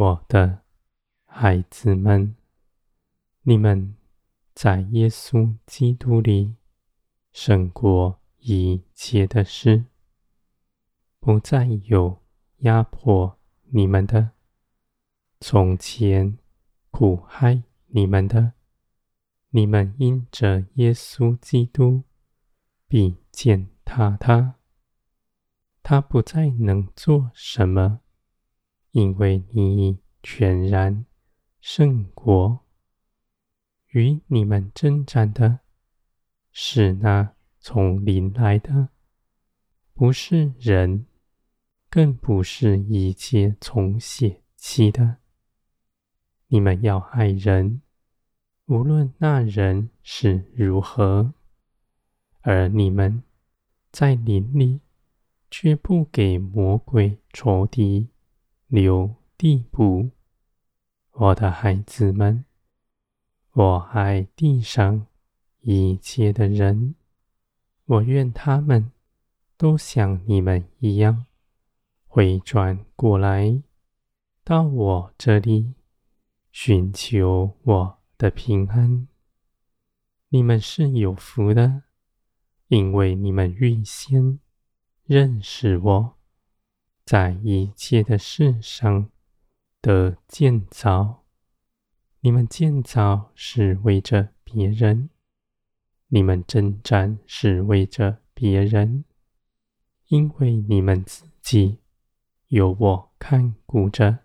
我的孩子们，你们在耶稣基督里胜过一切的事，不再有压迫你们的，从前苦害你们的，你们因着耶稣基督必践踏他，他不再能做什么。因为你全然胜过，与你们争战的是那从林来的，不是人，更不是一切从血气的。你们要爱人，无论那人是如何，而你们在林里，却不给魔鬼仇敌。留地步，我的孩子们，我爱地上一切的人，我愿他们都像你们一样，回转过来到我这里，寻求我的平安。你们是有福的，因为你们预先认识我。在一切的事上的建造，你们建造是为着别人，你们征战是为着别人，因为你们自己有我看顾着，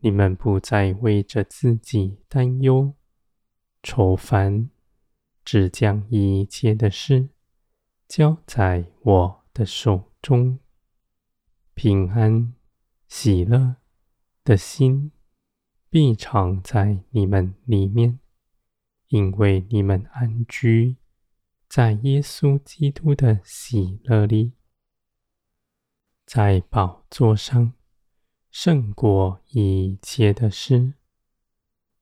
你们不再为着自己担忧。愁烦，只将一切的事交在我的手中。平安、喜乐的心必常在你们里面，因为你们安居在耶稣基督的喜乐里，在宝座上胜过一切的事。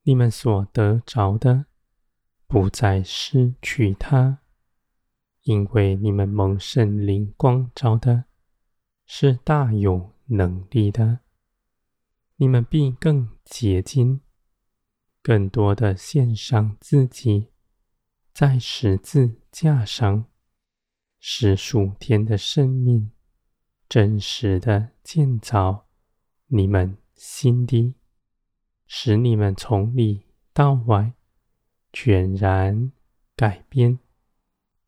你们所得着的，不再失去它，因为你们蒙圣灵光照的。是大有能力的，你们必更洁净，更多的献上自己，在十字架上，使属天的生命真实的建造你们心底，使你们从里到外全然改变。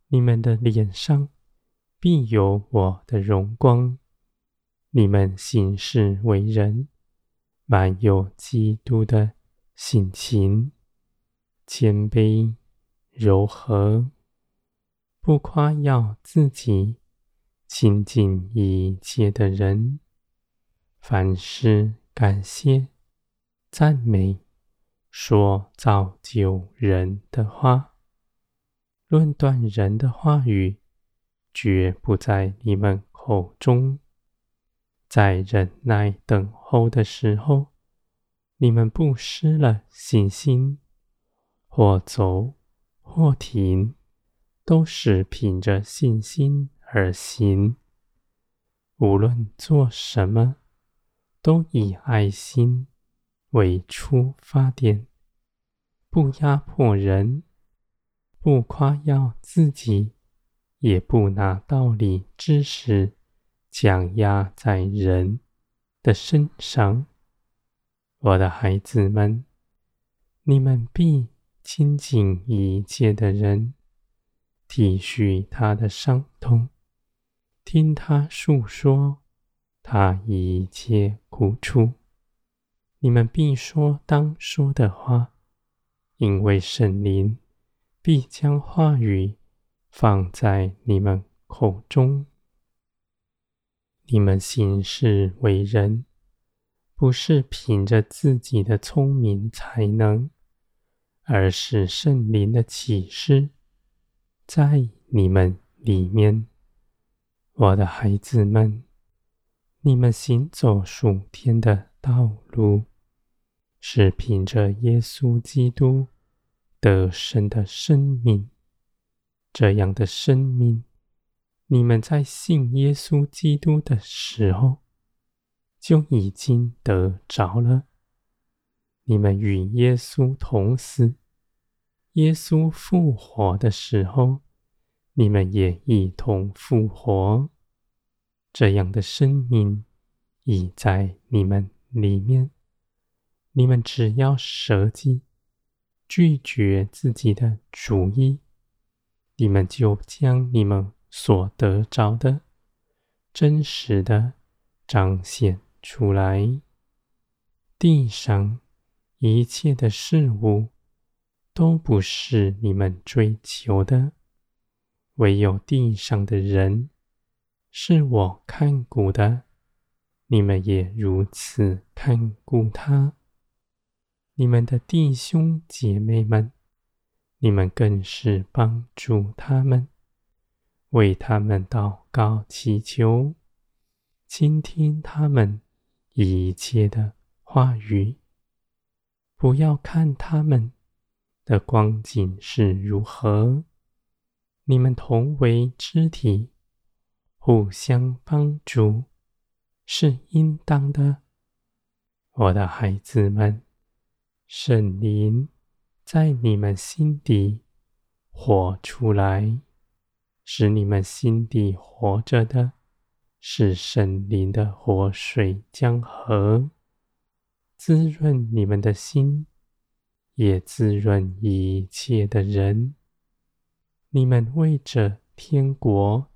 你们的脸上必有我的荣光。你们行事为人，满有基督的性情，谦卑柔和，不夸耀自己，亲近一切的人，凡事感谢赞美，说造就人的话，论断人的话语，绝不在你们口中。在忍耐等候的时候，你们不失了信心，或走或停，都是凭着信心而行。无论做什么，都以爱心为出发点，不压迫人，不夸耀自己，也不拿道理知识。降压在人的身上，我的孩子们，你们必亲近一切的人，体恤他的伤痛，听他诉说他一切苦楚。你们必说当说的话，因为圣灵必将话语放在你们口中。你们行事为人，不是凭着自己的聪明才能，而是圣灵的启示在你们里面。我的孩子们，你们行走属天的道路，是凭着耶稣基督得胜的生命，这样的生命。你们在信耶稣基督的时候，就已经得着了。你们与耶稣同死，耶稣复活的时候，你们也一同复活。这样的生命已在你们里面。你们只要舍己，拒绝自己的主意，你们就将你们所得着的真实的彰显出来。地上一切的事物都不是你们追求的，唯有地上的人。是我看顾的，你们也如此看顾他。你们的弟兄姐妹们，你们更是帮助他们，为他们祷告祈求，倾听他们一切的话语。不要看他们的光景是如何，你们同为肢体。互相帮助是应当的，我的孩子们，圣灵在你们心底活出来，使你们心底活着的，是圣灵的活水江河，滋润你们的心，也滋润一切的人。你们为着天国。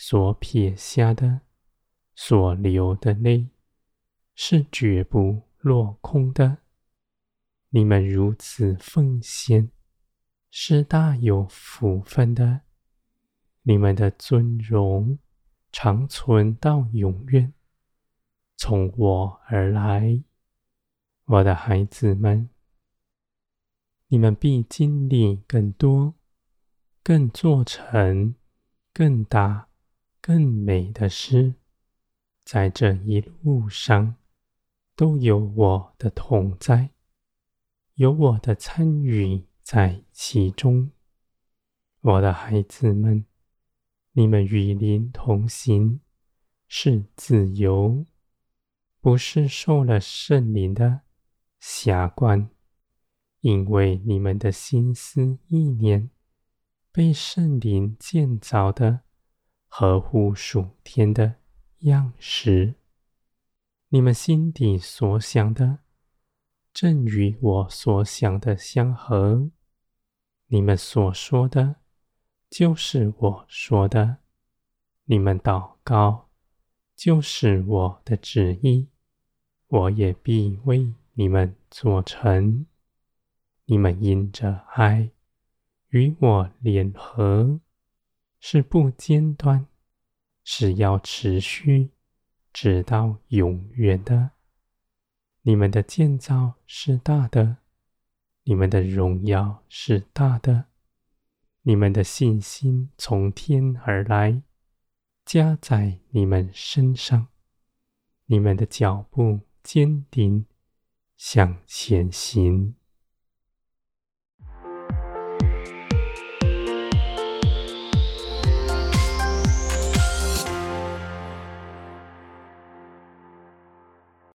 所撇下的、所流的泪，是绝不落空的。你们如此奉献，是大有福分的。你们的尊荣长存到永远，从我而来，我的孩子们。你们必经历更多，更做成更大。更美的事，在这一路上，都有我的同在，有我的参与在其中。我的孩子们，你们与灵同行，是自由，不是受了圣灵的辖管，因为你们的心思意念被圣灵建造的。合乎属天的样式，你们心底所想的，正与我所想的相合。你们所说的，就是我说的；你们祷告，就是我的旨意。我也必为你们做成。你们因着爱与我联合。是不间断，是要持续，直到永远的。你们的建造是大的，你们的荣耀是大的，你们的信心从天而来，加在你们身上，你们的脚步坚定，向前行。